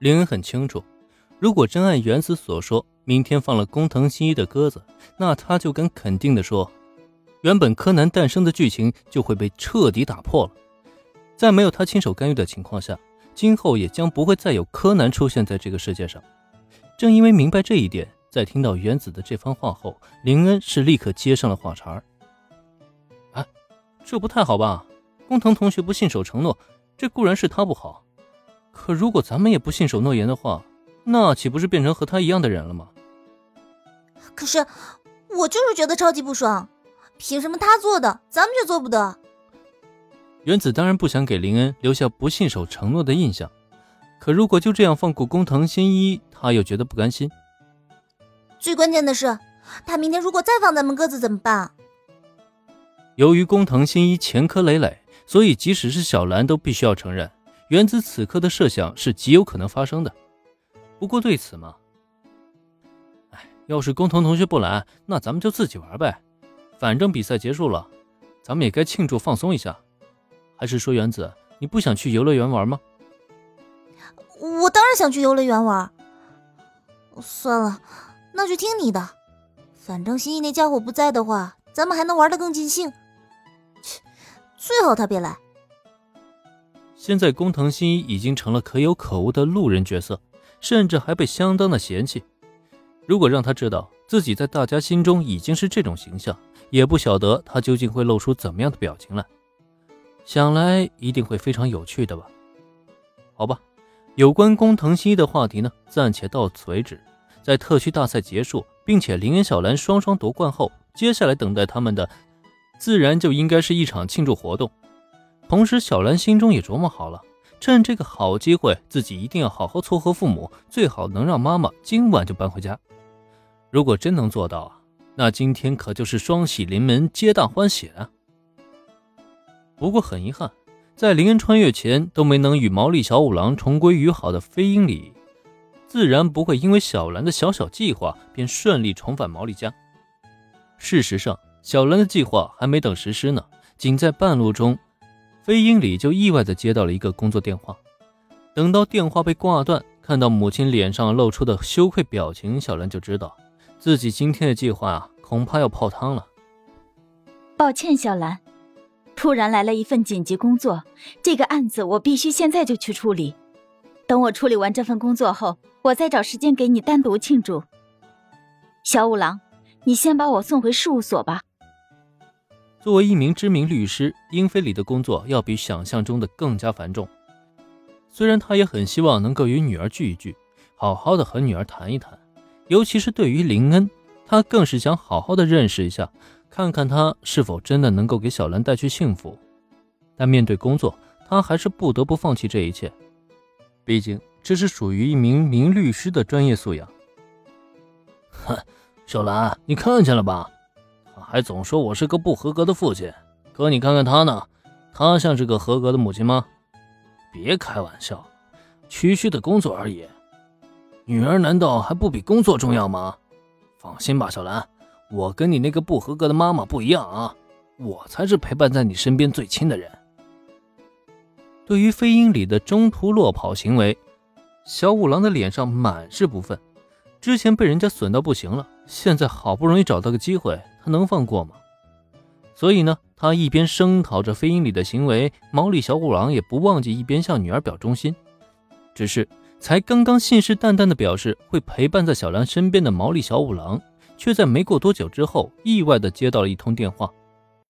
林恩很清楚，如果真按原子所说，明天放了工藤新一的鸽子，那他就敢肯定的说，原本柯南诞生的剧情就会被彻底打破了。在没有他亲手干预的情况下，今后也将不会再有柯南出现在这个世界上。正因为明白这一点，在听到原子的这番话后，林恩是立刻接上了话茬儿。啊，这不太好吧？工藤同学不信守承诺，这固然是他不好。可如果咱们也不信守诺言的话，那岂不是变成和他一样的人了吗？可是我就是觉得超级不爽，凭什么他做的，咱们却做不得？原子当然不想给林恩留下不信守承诺的印象，可如果就这样放过工藤新一，他又觉得不甘心。最关键的是，他明天如果再放咱们鸽子怎么办？由于工藤新一前科累累，所以即使是小兰都必须要承认。原子此刻的设想是极有可能发生的，不过对此嘛，哎，要是工藤同学不来，那咱们就自己玩呗，反正比赛结束了，咱们也该庆祝放松一下。还是说原子，你不想去游乐园玩吗？我当然想去游乐园玩。算了，那就听你的，反正新一那家伙不在的话，咱们还能玩得更尽兴。切，最好他别来。现在工藤新一已经成了可有可无的路人角色，甚至还被相当的嫌弃。如果让他知道自己在大家心中已经是这种形象，也不晓得他究竟会露出怎么样的表情来。想来一定会非常有趣的吧？好吧，有关工藤新一的话题呢，暂且到此为止。在特区大赛结束，并且林恩、小兰双双夺冠后，接下来等待他们的，自然就应该是一场庆祝活动。同时，小兰心中也琢磨好了，趁这个好机会，自己一定要好好撮合父母，最好能让妈妈今晚就搬回家。如果真能做到啊，那今天可就是双喜临门，皆大欢喜啊！不过很遗憾，在林恩穿越前都没能与毛利小五郎重归于好的飞鹰里，自然不会因为小兰的小小计划便顺利重返毛利家。事实上，小兰的计划还没等实施呢，仅在半路中。飞鹰里就意外的接到了一个工作电话，等到电话被挂断，看到母亲脸上露出的羞愧表情，小兰就知道自己今天的计划啊，恐怕要泡汤了。抱歉，小兰，突然来了一份紧急工作，这个案子我必须现在就去处理。等我处理完这份工作后，我再找时间给你单独庆祝。小五郎，你先把我送回事务所吧。作为一名知名律师，英菲里的工作要比想象中的更加繁重。虽然他也很希望能够与女儿聚一聚，好好的和女儿谈一谈，尤其是对于林恩，他更是想好好的认识一下，看看他是否真的能够给小兰带去幸福。但面对工作，他还是不得不放弃这一切，毕竟这是属于一名名律师的专业素养。哼，小兰，你看见了吧？还总说我是个不合格的父亲，可你看看他呢，他像是个合格的母亲吗？别开玩笑，区区的工作而已，女儿难道还不比工作重要吗？放心吧，小兰，我跟你那个不合格的妈妈不一样啊，我才是陪伴在你身边最亲的人。对于飞鹰里的中途落跑行为，小五郎的脸上满是不忿。之前被人家损到不行了，现在好不容易找到个机会。他能放过吗？所以呢，他一边声讨着飞鹰里的行为，毛利小五郎也不忘记一边向女儿表忠心。只是才刚刚信誓旦旦的表示会陪伴在小兰身边的毛利小五郎，却在没过多久之后，意外的接到了一通电话。